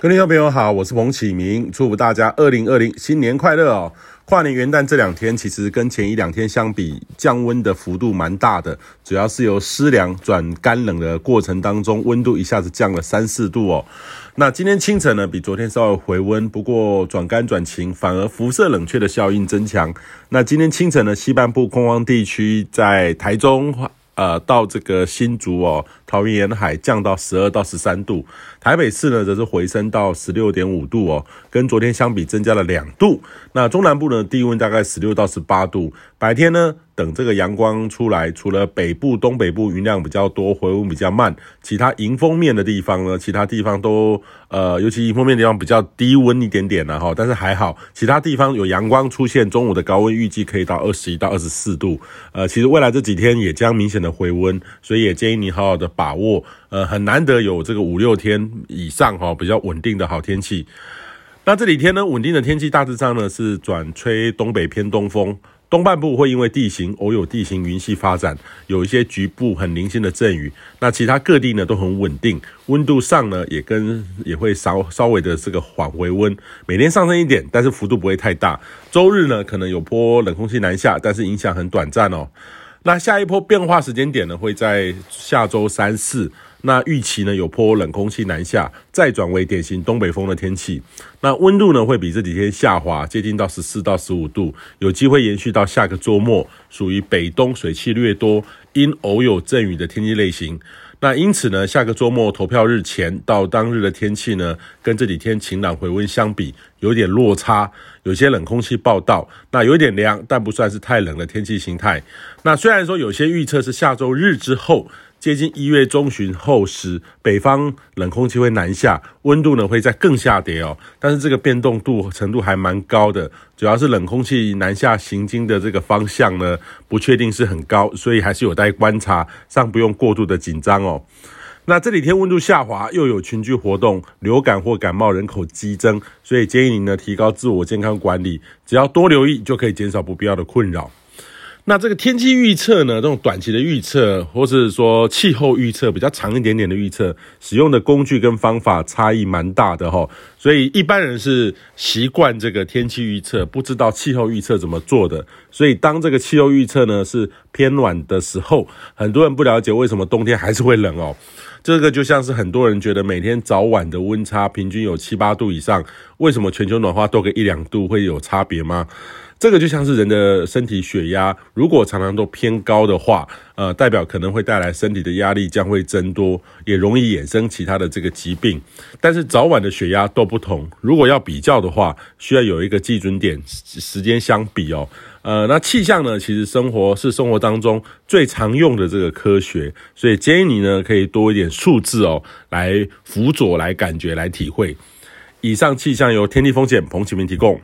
各位听众朋友好，我是彭启明，祝福大家二零二零新年快乐哦！跨年元旦这两天，其实跟前一两天相比，降温的幅度蛮大的，主要是由湿凉转干冷的过程当中，温度一下子降了三四度哦。那今天清晨呢，比昨天稍微回温，不过转干转晴，反而辐射冷却的效应增强。那今天清晨呢，西半部空旷地区在台中。呃，到这个新竹哦，桃园沿海降到十二到十三度，台北市呢则是回升到十六点五度哦，跟昨天相比增加了两度。那中南部呢，低温大概十六到十八度，白天呢，等这个阳光出来，除了北部、东北部云量比较多，回温比较慢，其他迎风面的地方呢，其他地方都呃，尤其迎风面地方比较低温一点点了哈，但是还好，其他地方有阳光出现，中午的高温预计可以到二十一到二十四度。呃，其实未来这几天也将明显的回温，所以也建议你好好的把握。呃，很难得有这个五六天以上哈比较稳定的好天气。那这几天呢，稳定的天气大致上呢是转吹东北偏东风。东半部会因为地形偶有地形云系发展，有一些局部很零星的阵雨。那其他各地呢都很稳定，温度上呢也跟也会稍稍微的这个缓回温，每天上升一点，但是幅度不会太大。周日呢可能有波冷空气南下，但是影响很短暂哦。那下一波变化时间点呢会在下周三四。那预期呢有波冷空气南下，再转为典型东北风的天气。那温度呢会比这几天下滑，接近到十四到十五度，有机会延续到下个周末，属于北东水汽略多，因偶有阵雨的天气类型。那因此呢，下个周末投票日前到当日的天气呢，跟这几天晴朗回温相比，有点落差，有些冷空气报道，那有点凉，但不算是太冷的天气形态。那虽然说有些预测是下周日之后。接近一月中旬后时，北方冷空气会南下，温度呢会再更下跌哦。但是这个变动度程度还蛮高的，主要是冷空气南下行经的这个方向呢不确定是很高，所以还是有待观察，尚不用过度的紧张哦。那这几天温度下滑，又有群聚活动，流感或感冒人口激增，所以建议您呢提高自我健康管理，只要多留意就可以减少不必要的困扰。那这个天气预测呢，这种短期的预测，或是说气候预测比较长一点点的预测，使用的工具跟方法差异蛮大的齁。所以一般人是习惯这个天气预测，不知道气候预测怎么做的。所以当这个气候预测呢是偏暖的时候，很多人不了解为什么冬天还是会冷哦。这个就像是很多人觉得每天早晚的温差平均有七八度以上，为什么全球暖化多个一两度会有差别吗？这个就像是人的身体血压，如果常常都偏高的话，呃，代表可能会带来身体的压力将会增多，也容易衍生其他的这个疾病。但是早晚的血压都不同，如果要比较的话，需要有一个基准点，时间相比哦。呃，那气象呢，其实生活是生活当中最常用的这个科学，所以建议你呢可以多一点数字哦，来辅佐、来感觉、来体会。以上气象由天地风险彭启明提供。